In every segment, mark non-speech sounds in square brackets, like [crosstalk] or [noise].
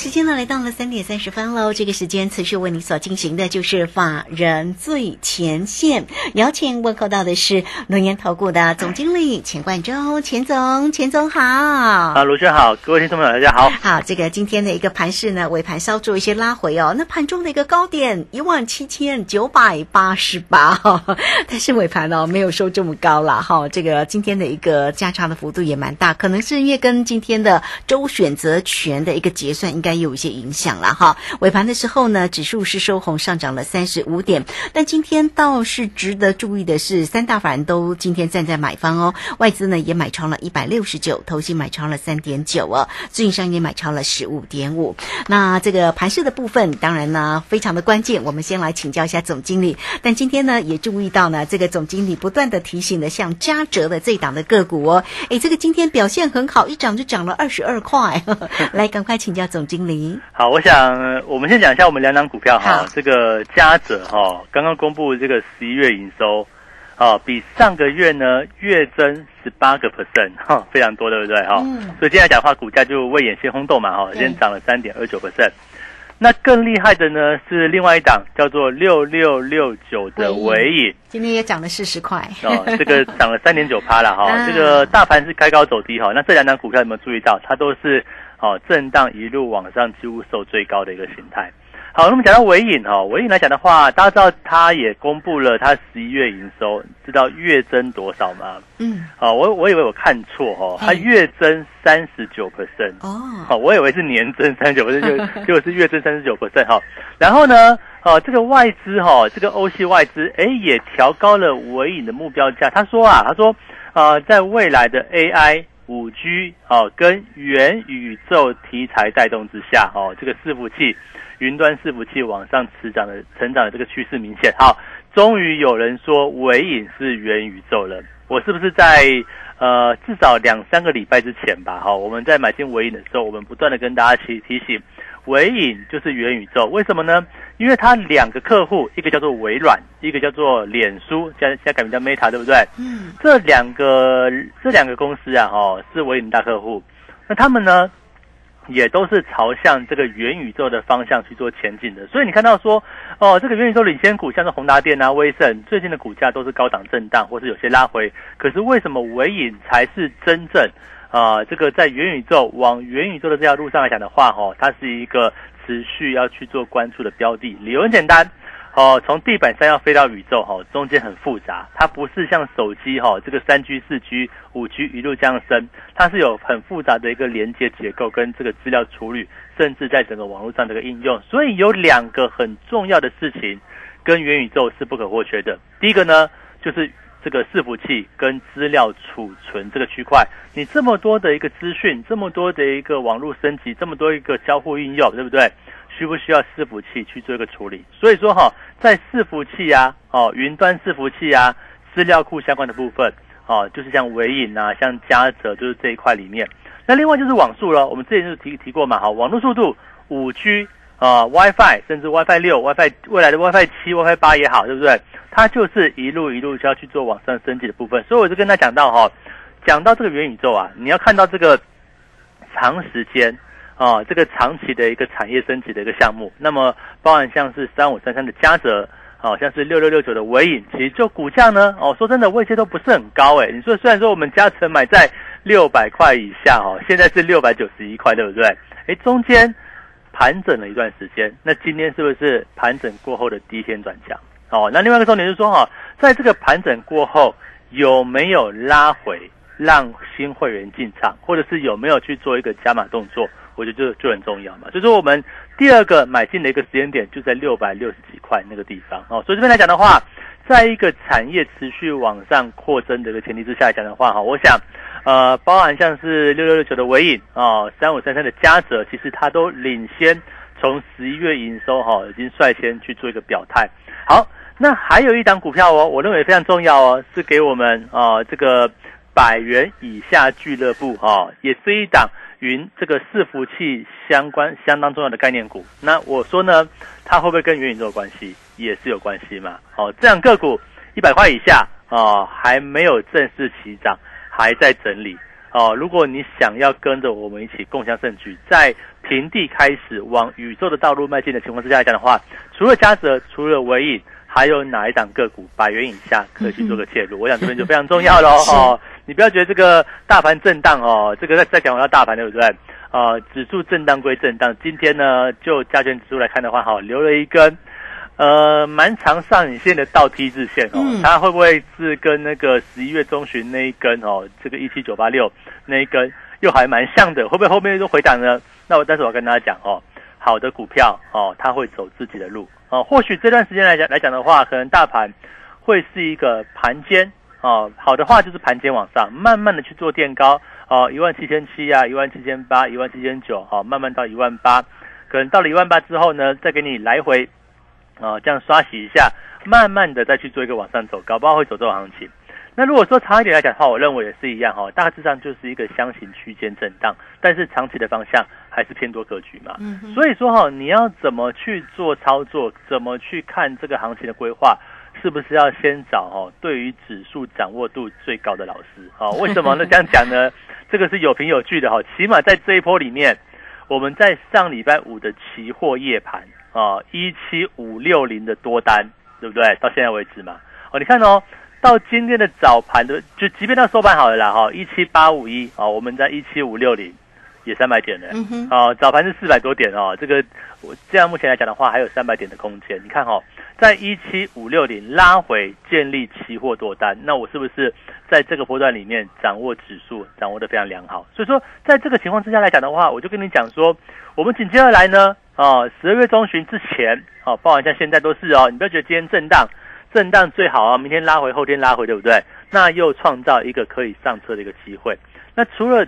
好，时间呢来到了三点三十分喽。这个时间持续为你所进行的就是法人最前线，邀请问候到的是龙岩投顾的总经理钱冠洲，钱总，钱总好。啊，卢轩好，各位听众朋友大家好。好，这个今天的一个盘势呢，尾盘稍做一些拉回哦。那盘中的一个高点一万七千九百八十八，[laughs] 但是尾盘哦没有收这么高了哈。这个今天的一个价差的幅度也蛮大，可能是因为跟今天的周选择权的一个结算应该有一些影响了哈。尾盘的时候呢，指数是收红上涨了三十五点，但今天倒是值得注意的是，三大法人都今天站在买方哦，外资呢也买超了一百六十九，投信买超了三点九哦，自营商也买超了十五点五。那这个盘势的部分，当然呢非常的关键，我们先来请教一下总经理。但今天呢也注意到呢，这个总经理不断的提醒的，像嘉泽的这档的个股哦，诶，这个今天表现很好，一涨就涨了二十二块。[laughs] 来，赶快请教总经理。好，我想呃我们先讲一下我们两档股票哈好，这个嘉泽哈刚刚公布这个十一月营收，啊，比上个月呢月增十八个 percent 哈，非常多，对不对哈？嗯所以接下来讲的话，股价就未演先轰动嘛哈，对今天涨了三点二九 percent。那更厉害的呢是另外一档叫做六六六九的伟伟影。今天也涨了四十块。哦，这个涨了三点九趴了哈 [laughs] 啊，这个大盘是开高走低哈，那这两档股票有没有注意到？它都是哦震荡一路往上，几乎收最高的一个形态。好，那么讲到伟影哦，伟影来讲的话，大家知道它也公布了它十一月营收，知道月增多少吗？嗯，哦，我我以为我看错哦，它月增三十九 percent。哦，哦，我以为是年增三十九 percent，就 [laughs] 结果是月增三十九 percent 哈。然后呢，哦，这个外资哈、这个欧系外资，哎，也调高了尾影的目标价。他说啊，他说，呃，在未来的 AI、五 G 哦跟元宇宙题材带动之下，哦，这个伺服器、云端伺服器往上持长的成长的这个趋势明显。好，终于有人说尾影是元宇宙了。我是不是在呃至少两三个礼拜之前吧？哈，我们在买进尾影的时候，我们不断的跟大家提提醒，尾影就是元宇宙。为什么呢？因为它两个客户，一个叫做微软，一个叫做脸书，现在现在改名叫 Meta，对不对？嗯，这两个这两个公司啊，哈，是微影大客户。那他们呢，也都是朝向这个元宇宙的方向去做前进的。所以你看到说，哦，这个元宇宙领先股，像是宏达电啊、威盛，最近的股价都是高档震荡，或是有些拉回。可是为什么尾影才是真正啊、这个在元宇宙往元宇宙的这条路上来讲的话，哈、它是一个持续要去做关注的标的。理由很简单。哦，从地板上要飞到宇宙，哈、中间很复杂，它不是像手机哈、这个三 G、四 G、五 G 一路这样升，它是有很复杂的一个连接结构跟这个资料处理，甚至在整个网络上的一个应用。所以有两个很重要的事情跟元宇宙是不可或缺的。第一个呢，就是这个伺服器跟资料储存这个区块，你这么多的一个资讯，这么多的一个网络升级，这么多一个交互应用，对不对？需不需要伺服器去做一个处理？所以说哈，在伺服器啊，哦，云端伺服器啊，资料库相关的部分，哦，就是像微影啊，像嘉泽，就是这一块里面。那另外就是网速了，我们之前就提提过嘛，哈，网络速度五 G 啊、WiFi，甚至 WiFi 六、WiFi 未来的 WiFi 七、WiFi 八也好，对不对？它就是一路一路就要去做网上升级的部分。所以我就跟他讲到哈，讲到这个元宇宙啊，你要看到这个长时间。啊，这个长期的一个产业升级的一个项目，那么包含像是三五三三的嘉泽，好、像是六六六九的尾影，其实就股价呢，哦，说真的，位阶都不是很高诶。你说虽然说我们嘉诚买在六百块以下哦，现在是六百九十一块，对不对？哎，中间盘整了一段时间，那今天是不是盘整过后的第一天转强？哦，那另外一个重点就是说哈、在这个盘整过后有没有拉回，让新会员进场，或者是有没有去做一个加码动作？我觉得就就很重要嘛。所以说我们第二个买进的一个时间点就在六百六十几块那个地方哦。所以这边来讲的话，在一个产业持续往上扩增的一个前提之下来讲的话哈，我想呃，包含像是六六六九的尾影啊，三五三三的嘉泽，其实它都领先从十一月营收哈、已经率先去做一个表态。好。那还有一档股票哦，我认为非常重要哦，是给我们啊这个百元以下俱乐部哦，也是一档云这个伺服器相关相当重要的概念股。那我说呢，它会不会跟元宇宙有关系？也是有关系嘛。哦，这样个股一百块以下哦，还没有正式起涨，还在整理哦。如果你想要跟着我们一起共享盛举，在平地开始往宇宙的道路迈进的情况之下来讲的话，除了嘉泽，除了唯影。还有哪一档个股百元以下可以去做个介入？[laughs] 我想这边就非常重要喽 [laughs] 哦！你不要觉得这个大盘震荡哦，这个在在讲我要大盘对不对？呃，指数震荡归震荡，今天呢就加权指数来看的话，哈，留了一根呃蛮长上影线的倒 T 字线哦，它会不会是跟那个十一月中旬那一根哦，这个一七九八六那一根又还蛮像的？会不会后面又回档呢？那我但是我跟大家讲哦，好的股票哦，它会走自己的路。哦，或许这段时间来讲来讲的话，可能大盘会是一个盘间哦，好的话就是盘间往上，慢慢的去做垫高哦，一万七千七啊，一万七千八，一万七千九，好，慢慢到一万八，可能到了一万八之后呢，再给你来回啊，这样刷洗一下，慢慢的再去做一个往上走，搞不好会走这种行情。那如果说长一点来讲的话，我认为也是一样哈，大致上就是一个箱型区间震荡，但是长期的方向还是偏多格局嘛。嗯，所以说哈，你要怎么去做操作，怎么去看这个行情的规划，是不是要先找哈对于指数掌握度最高的老师啊？为什么呢？这样讲呢？[laughs] 这个是有凭有据的哈。起码在这一波里面，我们在上礼拜五的期货夜盘啊，一七五六零的多单，对不对？到现在为止嘛，哦，你看哦。到今天的早盘的，就即便到收盘好了啦，哈，一七八五一啊，我们在一七五六零，也三百点的，啊，早盘是四百多点哦，这个我这样目前来讲的话，还有三百点的空间。你看哈，在一七五六零拉回建立期货多单，那我是不是在这个波段里面掌握指数，掌握的非常良好？所以说，在这个情况之下来讲的话，我就跟你讲说，我们紧接着来呢，啊，十二月中旬之前，啊，包含像现在都是哦，你不要觉得今天震荡。震荡最好啊，明天拉回，后天拉回，对不对？那又创造一个可以上车的一个机会。那除了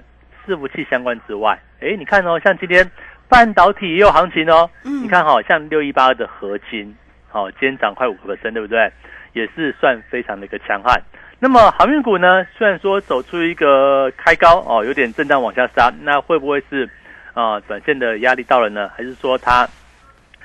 伺服器相关之外，哎，你看哦，像今天半导体也有行情哦。嗯，你看哈，像六一八的合金，好，今天涨快五个 percent，对不对？也是算非常的一个强悍。那么航运股呢，虽然说走出一个开高哦，有点震荡往下杀，那会不会是啊，短线的压力到了呢？还是说它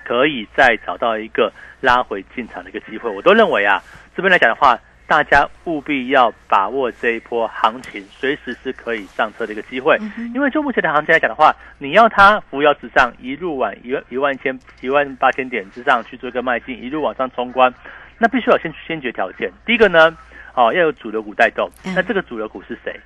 可以再找到一个？拉回进场的一个机会，我都认为啊，这边来讲的话，大家务必要把握这一波行情，随时是可以上车的一个机会。因为就目前的行情来讲的话，你要它扶摇直上，一路往一万一万千一万八千点之上去做一个迈进，一路往上冲关，那必须要先先决条件。第一个呢，哦，要有主流股带动。那这个主流股是谁？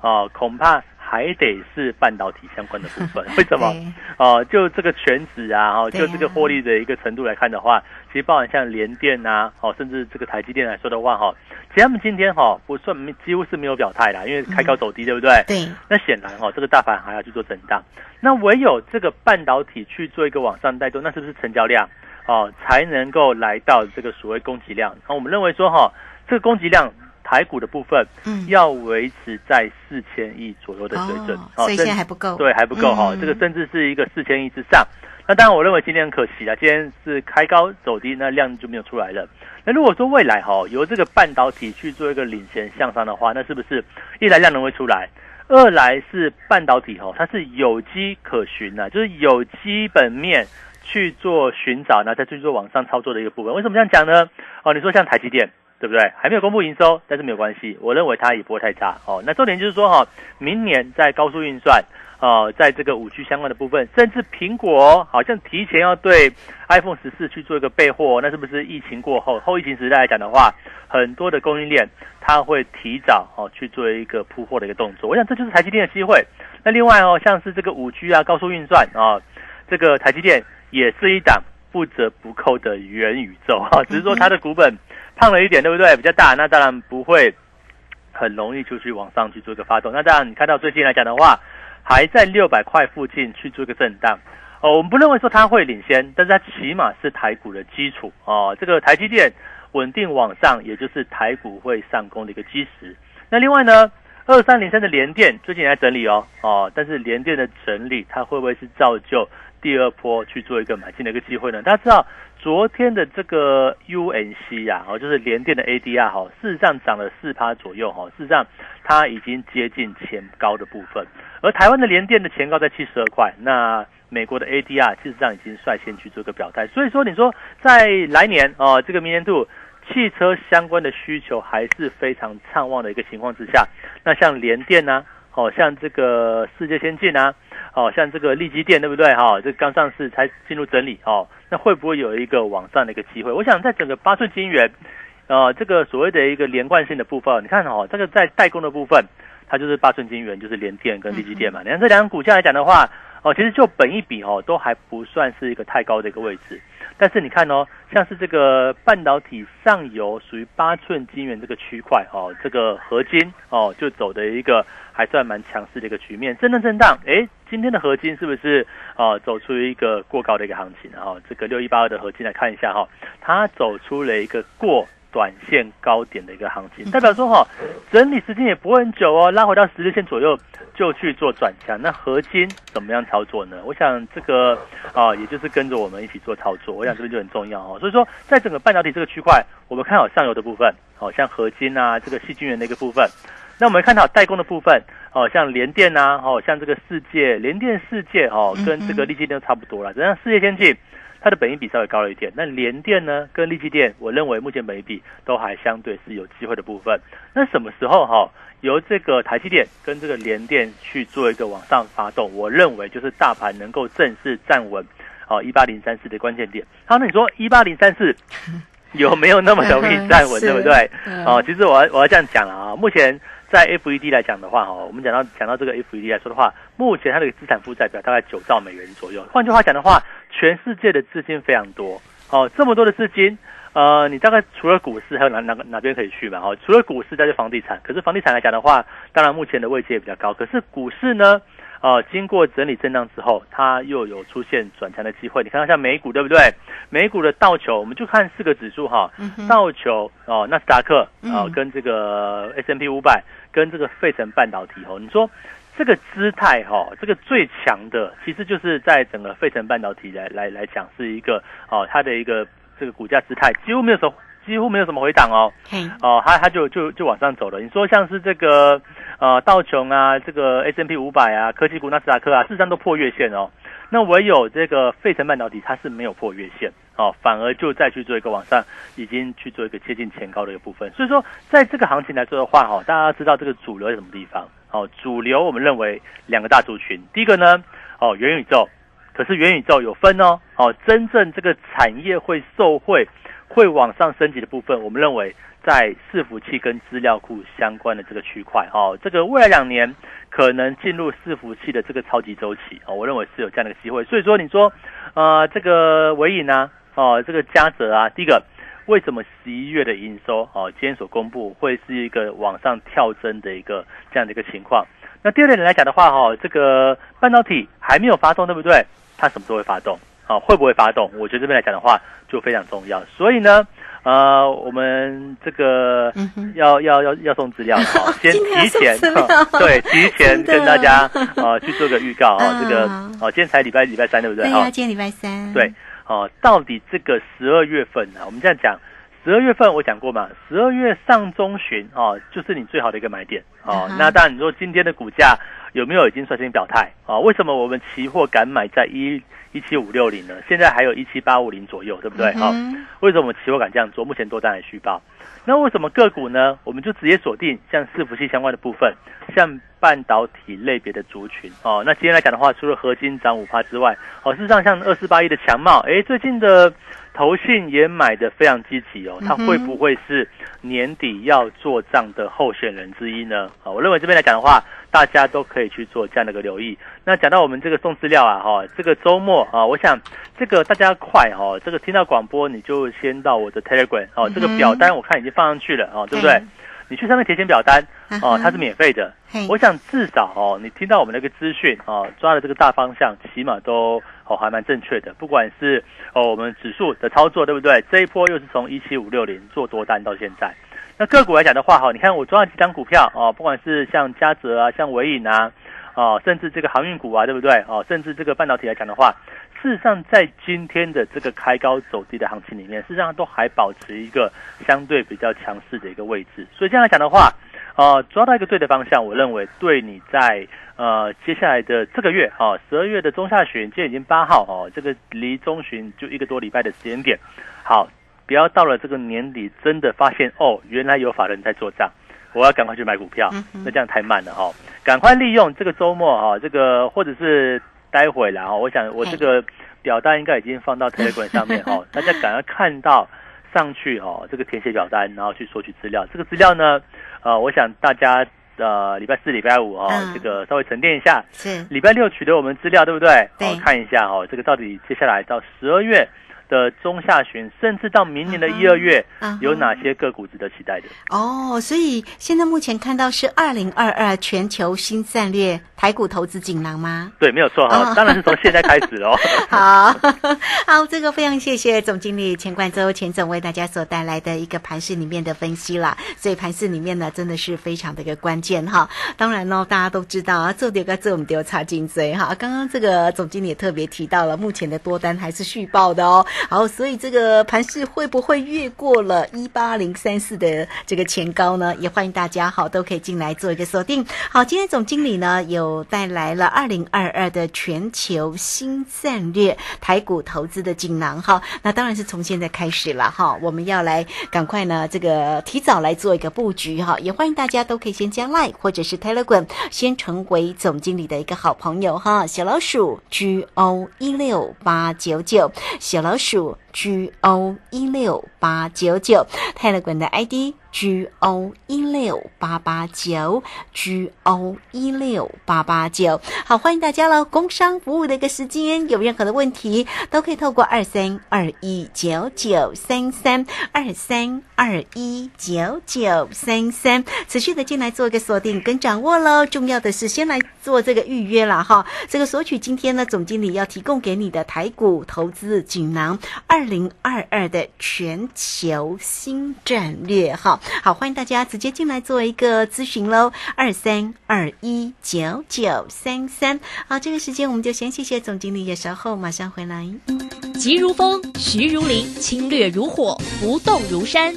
哦，恐怕。还得是半导体相关的部分，[laughs] 为什么？哦，就这个全指啊，哦，就这个获利的一个程度来看的话，其实包含像联电啊，哦，甚至这个台积电来说的话，哈，其实他们今天哈不算几乎是没有表态啦，因为开高走低，对不对？对。那显然哈，这个大盘还要去做震荡，那唯有这个半导体去做一个往上带动，那是不是成交量哦才能够来到这个所谓供给量？那我们认为说哈，这个供给量。台股的部分，嗯，要维持在四千亿左右的水准，所以现在还不够，对，还不够哈。这个甚至是一个四千亿之上。那当然，我认为今天很可惜啊，今天是开高走低，那量就没有出来了。那如果说未来哈，由这个半导体去做一个领先向上的话，那是不是一来量能会出来，二来是半导体哈，它是有机可循的，就是有基本面去做寻找，那再去做往上操作的一个部分。为什么这样讲呢？哦，你说像台积电。对不对？还没有公布营收，但是没有关系，我认为它也不会太差哦。那重点就是说哈，明年在高速运算，呃，在这个五 G 相关的部分，甚至苹果好像提前要对 iPhone 十四去做一个备货，那是不是疫情过后后疫情时代来讲的话，很多的供应链它会提早哦去做一个铺货的一个动作？我想这就是台积电的机会。那另外哦，像是这个五 G 啊，高速运算啊，这个台积电也是一档不折不扣的元宇宙哈，只是说它的股本。胖了一点，对不对？比较大，那当然不会很容易就去往上去做一个发动。那当然，你看到最近来讲的话，还在六百块附近去做一个震荡。哦，我们不认为说它会领先，但是它起码是台股的基础哦。这个台积电稳定往上，也就是台股会上攻的一个基石。那另外呢，二三零三的联电最近也在整理哦哦，但是联电的整理，它会不会是造就？第二波去做一个买进的一个机会呢？大家知道昨天的这个 UNC 啊，哦，就是联电的 ADR 哈，事实上涨了四趴左右哈，事实上它已经接近前高的部分，而台湾的联电的前高在七十二块，那美国的 ADR 事实上已经率先去做个表态，所以说你说在来年哦，这个明年度汽车相关的需求还是非常畅旺的一个情况之下，那像联电呢，哦，像这个世界先进啊。哦，像这个利基店对不对？哈，这刚上市才进入整理哦，那会不会有一个往上的一个机会？我想在整个八寸金元，呃，这个所谓的一个连贯性的部分，你看哦，这个在代工的部分，它就是八寸金元，就是联电跟利基店嘛。你看这两个股价来讲的话，哦，其实就本一比哦，都还不算是一个太高的一个位置。但是你看哦，像是这个半导体上游属于八寸晶圆这个区块哦，这个合金哦，就走的一个还算蛮强势的一个局面，震荡震荡，哎，今天的合金是不是啊走出一个过高的一个行情啊？这个六一八二的合金来看一下哈，它走出了一个过。短线高点的一个行情，代表说哈，整理时间也不会很久哦，拉回到十日线左右就去做转强。那合金怎么样操作呢？我想这个啊，也就是跟着我们一起做操作。我想这边就很重要哦。所以说，在整个半导体这个区块，我们看好上游的部分，好像合金啊，这个细菌源的一个部分。那我们看到代工的部分，哦，像联电啊，哦，像这个世界联电世界哦，跟这个利基电差不多了。怎样？世界先进。它的本益比稍微高了一点，那联电呢跟利基电，我认为目前本益比都还相对是有机会的部分。那什么时候哈由这个台积电跟这个联电去做一个往上发动？我认为就是大盘能够正式站稳哦一八零三四的关键点。好，那你说一八零三四 [laughs] 有没有那么容易站稳，对不对？哦，其实我要我要这样讲了啊，目前。在 FED 来讲的话，哈，我们讲到讲到这个 FED 来说的话，目前它的资产负债表大概九兆美元左右。换句话讲的话，全世界的资金非常多，哦，这么多的资金，呃，你大概除了股市，还有哪哪个哪边可以去嘛？哦，除了股市，再就房地产。可是房地产来讲的话，当然目前的位置也比较高。可是股市呢？哦，经过整理震荡之后，它又有出现转强的机会。你看到像美股对不对？美股的道琼，我们就看四个指数哈，道琼哦，纳斯达克啊，跟这个 S M P 五百，跟这个费城半导体哦，你说这个姿态哈，这个最强的，其实就是在整个费城半导体来来来讲，是一个哦，它的一个这个股价姿态几乎没有什么，几乎没有什么回档哦，哦，它它就就就往上走了。你说像是这个。呃，道琼啊，这个 S M P 五百啊，科技股纳斯达克啊，事实上都破月线哦。那唯有这个费城半导体，它是没有破月线哦，反而就再去做一个往上，已经去做一个接近前高的一个部分。所以说，在这个行情来说的话，哈，大家知道这个主流在什么地方？哦，主流我们认为两个大族群，第一个呢，哦，元宇宙。可是元宇宙有分哦，哦，真正这个产业会受惠，会往上升级的部分，我们认为。在伺服器跟资料库相关的这个区块，哦，这个未来两年可能进入伺服器的这个超级周期，哦，我认为是有这样的机会。所以说，你说，呃，这个伟影呢，哦，这个嘉泽啊，第一个，为什么十一月的营收，哦，今天所公布会是一个往上跳增的一个这样的一个情况？那第二点来讲的话，哈，这个半导体还没有发动，对不对？它什么时候会发动？啊，会不会发动？我觉得这边来讲的话就非常重要。所以呢。呃，我们这个要要要要送资料哈，[laughs] 先提前 [laughs] 对提前 [laughs] 跟大家呃去做个预告啊，这个哦，今天才礼拜礼拜三对不对？对啊，今天礼拜三。对，哦，到底这个十二月份呢？我们这样讲，十二月份我讲过嘛，十二月上中旬哦，就是你最好的一个买点哦。那当然你说今天的股价有没有已经率先表态啊？为什么我们期货敢买在一？一七五六零呢，现在还有一七八五零左右，对不对？好，为什么我们期货敢这样做？目前多单还续报。那为什么个股呢？我们就直接锁定像伺服器相关的部分，像半导体类别的族群哦。那今天来讲的话，除了合金涨五趴之外，哦，事实上像二四八一的强茂，哎，最近的投信也买的非常积极哦。它会不会是年底要做账的候选人之一呢？啊，我认为这边来讲的话。大家都可以去做这样的一个留意。那讲到我们这个送资料啊，哈，这个周末啊，我想这个大家快哈，这个听到广播你就先到我的 Telegram 哦，这个表单我看已经放上去了哦，对不对？你去上面填写表单哦，它是免费的。我想至少哦，你听到我们那个资讯哦，抓的这个大方向，起码都哦还蛮正确的。不管是哦我们指数的操作，对不对？这一波又是从一七五六零做多单到现在。那个股来讲的话，哈，你看我抓了几张股票哦，不管是像嘉泽啊，像伟影啊，哦，甚至这个航运股啊，对不对？哦，甚至这个半导体来讲的话，事实上在今天的这个开高走低的行情里面，事实上都还保持一个相对比较强势的一个位置。所以这样来讲的话，呃，抓到一个对的方向，我认为对你在呃接下来的这个月啊，十二月的中下旬，今天已经八号哦，这个离中旬就一个多礼拜的时间点，好，不要到了这个年底真的发现哦，原来有法人在做账。我要赶快去买股票，那这样太慢了哈！赶快利用这个周末哈，这个或者是待会啦哈，我想我这个表单应该已经放到 Telegram 上面哈，[laughs] 大家赶快看到上去哈，这个填写表单，然后去索取资料。这个资料呢，呃，我想大家呃礼拜四、礼拜五哈，这个稍微沉淀一下，是礼拜六取得我们资料对不对？对，看一下哦，这个到底接下来到十二月。的中下旬，甚至到明年的一二月，有哪些个股值得期待的？哦，所以现在目前看到是二零二二全球新战略台股投资锦囊吗？对，没有错哈，当然是从现在开始哦。[laughs] 好 [laughs] 好，这个非常谢谢总经理钱冠洲钱总为大家所带来的一个盘市里面的分析啦。所以盘市里面呢，真的是非常的一个关键哈。当然呢，大家都知道啊，做丢个做我们都要插金追哈。刚刚这个总经理也特别提到了，目前的多单还是续报的哦。[laughs] 好，所以这个盘势会不会越过了一八零三四的这个前高呢？也欢迎大家好都可以进来做一个锁定。好，今天总经理呢有带来了二零二二的全球新战略台股投资的锦囊哈。那当然是从现在开始了哈，我们要来赶快呢这个提早来做一个布局哈。也欢迎大家都可以先加 Line 或者是 Telegram 先成为总经理的一个好朋友哈。小老鼠 G O 一六八九九，小老鼠。数 G O 一六八九九，泰勒管的 ID。G O 一六八八九，G O 一六八八九，好，欢迎大家喽！工商服务的一个时间，有任何的问题都可以透过二三二一九九三三二三二一九九三三持续的进来做一个锁定跟掌握喽。重要的是先来做这个预约了哈，这个索取今天呢总经理要提供给你的台股投资锦囊二零二二的全球新战略哈。好，欢迎大家直接进来做一个咨询喽，二三二一九九三三。好，这个时间我们就先谢谢总经理，也稍后马上回来。急如风，徐如林，侵略如火，不动如山。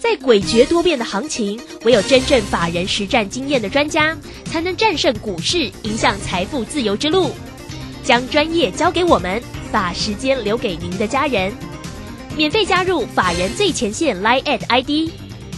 在诡谲多变的行情，唯有真正法人实战经验的专家，才能战胜股市，影响财富自由之路。将专业交给我们，把时间留给您的家人。免费加入法人最前线 Line at ID。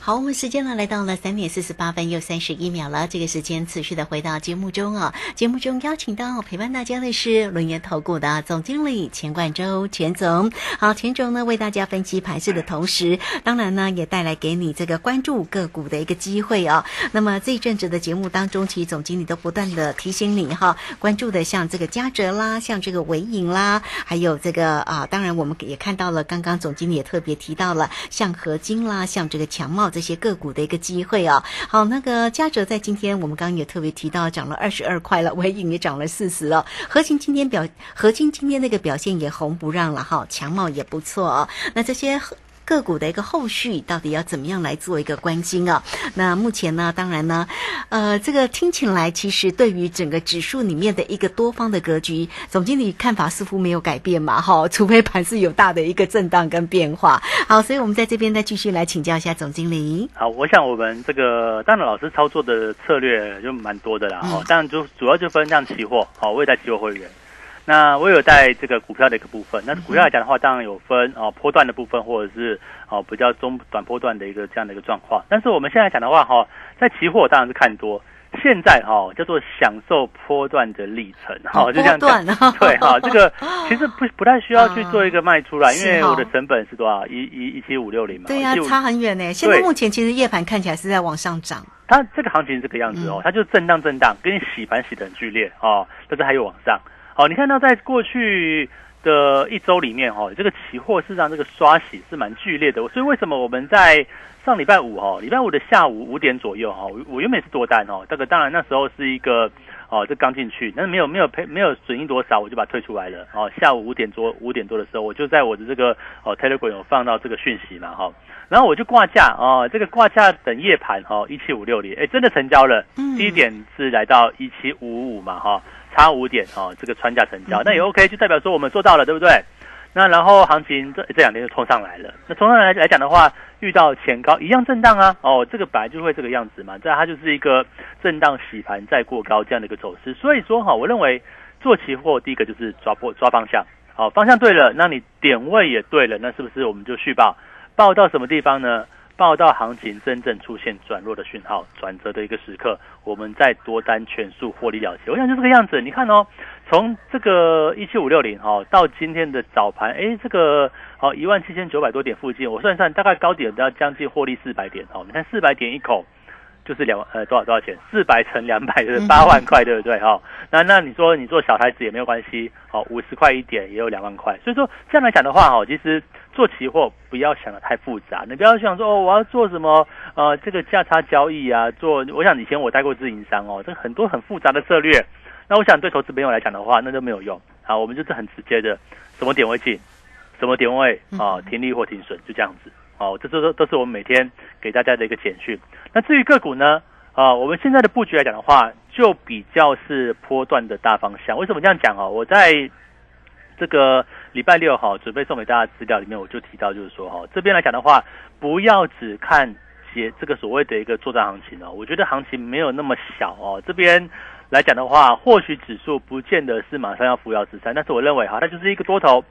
好，我们时间呢来到了三点四十八分又三十一秒了。这个时间持续的回到节目中啊，节目中邀请到陪伴大家的是轮源投顾的总经理钱冠洲钱总。好，钱总呢为大家分析盘势的同时，当然呢也带来给你这个关注个股的一个机会啊。那么这一阵子的节目当中，其实总经理都不断的提醒你哈，关注的像这个嘉泽啦，像这个伟影啦，还有这个啊，当然我们也看到了，刚刚总经理也特别提到了像合金啦，像这个强这些个股的一个机会啊，好，那个嘉哲在今天我们刚刚也特别提到涨了二十二块了，[laughs] 微影也涨了四十了，核心今天表核心今天那个表现也红不让了哈，强茂也不错啊，那这些。个股的一个后续到底要怎么样来做一个关心啊？那目前呢，当然呢，呃，这个听起来其实对于整个指数里面的一个多方的格局，总经理看法似乎没有改变嘛，哈，除非盘是有大的一个震荡跟变化。好，所以我们在这边再继续来请教一下总经理。好，我想我们这个当然老师操作的策略就蛮多的啦，哈，当然就主要就分像期货，好，未来期货会员。那我有在这个股票的一个部分，那股票来讲的话，当然有分哦波段的部分，或者是哦比较中短波段的一个这样的一个状况。但是我们现在讲的话，哈，在期货当然是看多。现在哈叫做享受波段的历程，哈就这样讲。对哈，这个 [laughs] 其实不不太需要去做一个卖出来，因为我的成本是多少？一一一七五六零嘛。对呀，差很远呢。现在目前其实夜盘看起来是在往上涨。它这个行情是这个样子哦，它就震荡震荡，跟你洗盘洗的很剧烈哦，但是还有往上。好，你看到在过去的一周里面哈，这个期货市场这个刷洗是蛮剧烈的，所以为什么我们在？上礼拜五哈，礼拜五的下午五点左右哈，我原本是多单哦，这个当然那时候是一个哦，这刚进去，但是没有没有赔没有损益多少，我就把它退出来了哦。下午五点多五点多的时候，我就在我的这个哦 Telegram 有放到这个讯息嘛哈，然后我就挂价哦，这个挂价等夜盘哈一七五六零，哎真的成交了，低点是来到一七五五嘛哈，差五点哦，这个穿价成交，那也 OK，就代表说我们做到了，对不对？那然后行情这这两天就冲上来了。那冲上来来讲的话，遇到前高一样震荡啊。哦，这个本来就会这个样子嘛。这它就是一个震荡洗盘再过高这样的一个走势。所以说哈，我认为做期货第一个就是抓波抓方向。好，方向对了，那你点位也对了，那是不是我们就续报？报到什么地方呢？报道行情真正出现转弱的讯号、转折的一个时刻，我们再多单全数获利了结。我想就这个样子。你看哦。从这个一七五六零哦到今天的早盘，哎，这个好一万七千九百多点附近，我算算大概高点都要将近获利四百点哦。你看四百点一口就是两呃多少多少钱？四百乘两百就是八万块，对不对哈？那那你说你做小台子也没有关系，好五十块一点也有两万块。所以说这样来讲的话哈，其实做期货不要想的太复杂，你不要想说哦我要做什么呃这个价差交易啊，做我想以前我带过自营商哦，这很多很复杂的策略。那我想对投资朋友来讲的话，那都没有用。好，我们就是很直接的，什么点位进，什么点位啊，停利或停损，就这样子。好，这这都都是我们每天给大家的一个简讯。那至于个股呢，啊，我们现在的布局来讲的话，就比较是波段的大方向。为什么这样讲哦？我在这个礼拜六哈，准备送给大家资料里面，我就提到就是说哈，这边来讲的话，不要只看结这个所谓的一个作战行情哦。我觉得行情没有那么小哦，这边。来讲的话，或许指数不见得是马上要扶摇直上，但是我认为哈，它就是一个多头。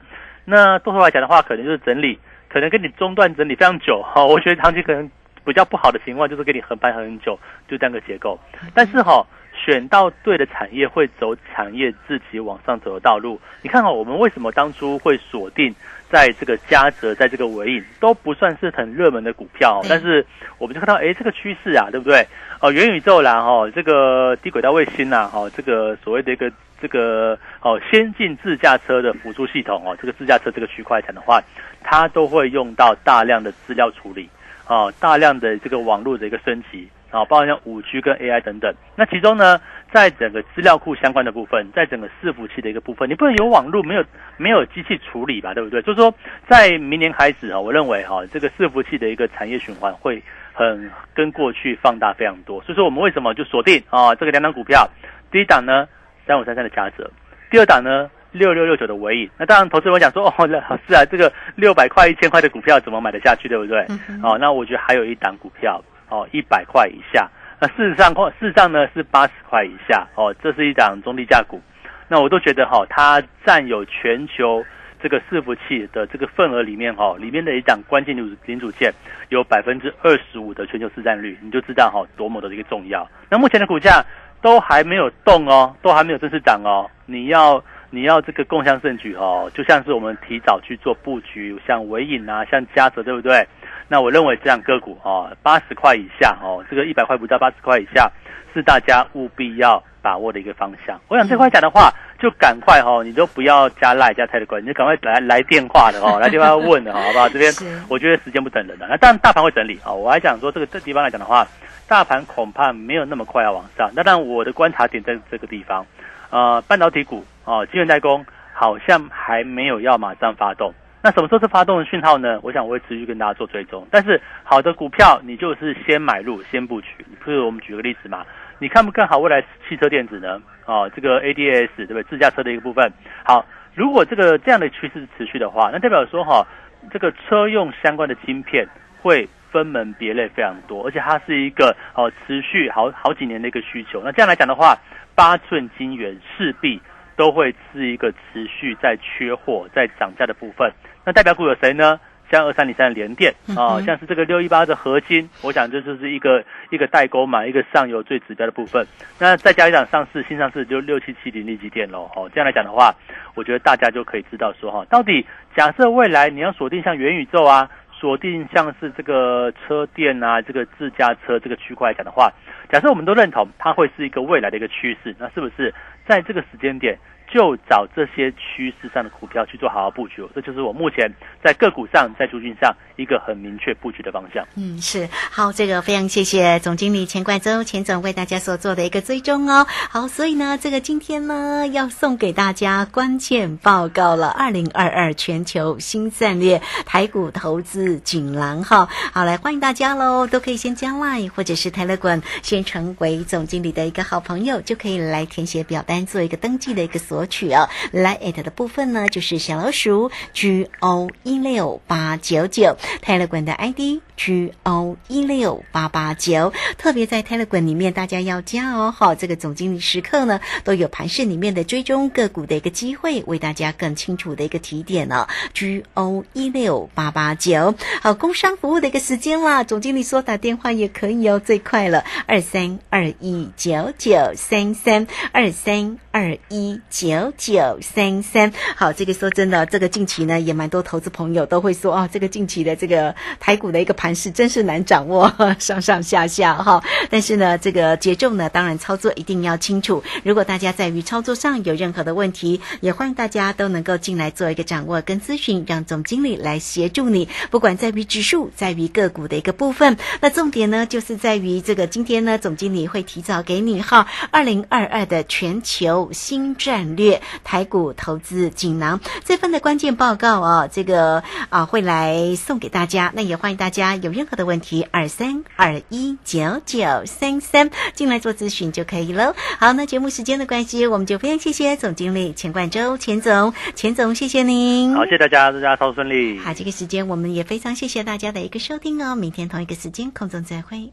那多头来讲的话，可能就是整理，可能跟你中断整理非常久 [laughs] 哈。我觉得长期可能比较不好的情况就是跟你横盘很久，就这样个结构。但是哈，选到对的产业会走产业自己往上走的道路。你看哈，我们为什么当初会锁定在这个嘉泽，在这个尾影都不算是很热门的股票，但是我们就看到哎，这个趋势啊，对不对？哦，元宇宙啦，哈，这个低轨道卫星呐，哈，这个所谓的一个这个哦，先进自驾车的辅助系统哦，这个自驾车这个区块产的话，它都会用到大量的资料处理，啊，大量的这个网络的一个升级，啊，包括像五 G 跟 AI 等等。那其中呢，在整个资料库相关的部分，在整个伺服器的一个部分，你不能有网络，没有没有机器处理吧，对不对？就是说，在明年开始啊，我认为哈，这个伺服器的一个产业循环会。很跟过去放大非常多，所以说我们为什么就锁定啊这个两档股票？第一档呢三五三三的嘉泽，第二档呢六六六九的尾影。那当然，投资人讲说哦，老师啊，这个六百块一千块的股票怎么买得下去，对不对？哦，那我觉得还有一档股票哦，一百块以下。那事实上，事实上呢是八十块以下哦，这是一档中低价股。那我都觉得哈，它占有全球。这个伺服器的这个份额里面哈，里面的一档关键零组零组件有百分之二十五的全球市占率，你就知道哈多么的一个重要。那目前的股价都还没有动哦，都还没有正式涨哦。你要你要这个共享盛举哦，就像是我们提早去做布局，像伟影啊，像嘉泽，对不对？那我认为这样个股哦，八十块以下哦，这个一百块不到八十块以下，是大家务必要。把握的一个方向，我想这块讲的话，就赶快哦，你都不要加赖加太的关，你就赶快来来电话的哦，[laughs] 来电话问的哦，好不好？这边我觉得时间不等人的，那当然大盘会整理啊。我还想说这个这地方来讲的话，大盘恐怕没有那么快要往上。那但我的观察点在这个地方，呃，半导体股哦，晶圆代工好像还没有要马上发动。那什么时候是发动的讯号呢？我想我会持续跟大家做追踪。但是好的股票，你就是先买入，先布局。譬如我们举个例子嘛。你看不看好未来汽车电子呢？哦，这个 ADS 对不对？自驾车的一个部分。好，如果这个这样的趋势持续的话，那代表说哈，这个车用相关的晶片会分门别类非常多，而且它是一个哦持续好好几年的一个需求。那这样来讲的话，八寸晶圆势必都会是一个持续在缺货、在涨价的部分。那代表股有谁呢？像二三零三的联电啊，像是这个六一八的合金，我想这就是一个一个代沟嘛，一个上游最指标的部分。那再加一档上市新上市就六七七零利基电喽。哦，这样来讲的话，我觉得大家就可以知道说哈，到底假设未来你要锁定像元宇宙啊，锁定像是这个车店啊，这个自驾车这个区块来讲的话，假设我们都认同它会是一个未来的一个趋势，那是不是在这个时间点？就找这些趋势上的股票去做好好布局，这就是我目前在个股上、在租金上一个很明确布局的方向。嗯，是好，这个非常谢谢总经理钱冠洲钱总为大家所做的一个追踪哦。好，所以呢，这个今天呢要送给大家关键报告了，二零二二全球新战略台股投资锦囊哈。好，来欢迎大家喽，都可以先加 line 或者是泰勒管，先成为总经理的一个好朋友，就可以来填写表单做一个登记的一个所。索取哦，来 at 的部分呢，就是小老鼠 G O 一六八九九泰勒管的 ID G O 一六八八九，特别在泰勒管里面，大家要加哦。好，这个总经理时刻呢，都有盘市里面的追踪个股的一个机会，为大家更清楚的一个提点呢。G O 一六八八九，好，工商服务的一个时间啦，总经理说打电话也可以哦，最快了，二三二一九九三三二三二一九。九九三三，好，这个说真的，这个近期呢也蛮多投资朋友都会说哦，这个近期的这个台股的一个盘势真是难掌握，[laughs] 上上下下哈。但是呢，这个节奏呢，当然操作一定要清楚。如果大家在于操作上有任何的问题，也欢迎大家都能够进来做一个掌握跟咨询，让总经理来协助你。不管在于指数，在于个股的一个部分，那重点呢就是在于这个今天呢，总经理会提早给你哈，二零二二的全球新战。台股投资锦囊这份的关键报告哦，这个啊会来送给大家。那也欢迎大家有任何的问题，二三二一九九三三进来做咨询就可以了。好，那节目时间的关系，我们就非常谢谢总经理钱冠周钱总，钱总谢谢您。好，谢谢大家，大家操作顺利。好，这个时间我们也非常谢谢大家的一个收听哦。明天同一个时间空中再会。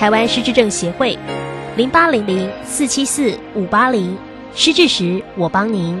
台湾失智症协会，零八零零四七四五八零，失智时我帮您。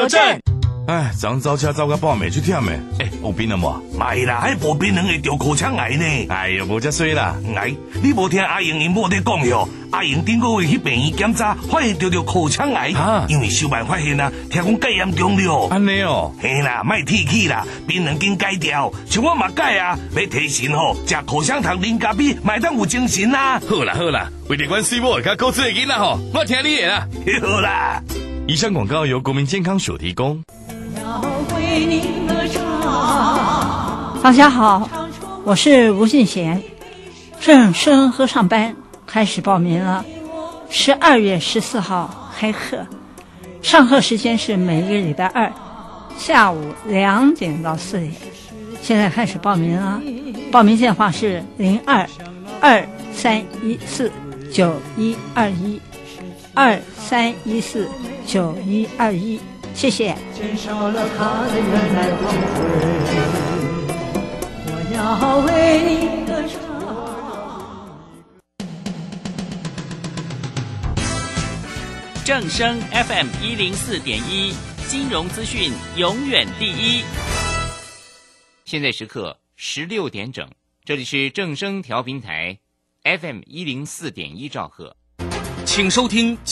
哎，昨早车走到半暝去忝的，哎，有病了无？没啦，还无病人会得口腔癌呢。哎呀，无遮衰啦。哎，你无听阿英因某在讲哟？阿英顶个月去病院检查，发现得着口腔癌，因为小办发现啊，听讲戒严重了。安尼哦，嘿啦，卖提起啦，病人经戒掉，像我嘛戒啊，要提神吼，食口香糖、零咖啡，买当有精神啦。好啦好啦，为了关心我，甲告知的囡仔吼，我听你的啦。[laughs] 好啦。以上广告由国民健康署提供。大家好，我是吴俊贤，正生和上班开始报名了，十二月十四号开课，上课时间是每个礼拜二下午两点到四点。现在开始报名了，报名电话是零二二三一四九一二一。二三一四九一二一，谢谢。减少了他的原来光辉，我要为你歌唱。正声 FM 一零四点一，金融资讯永远第一。现在时刻十六点整，这里是正声调频台 FM 一零四点一兆赫，请收听。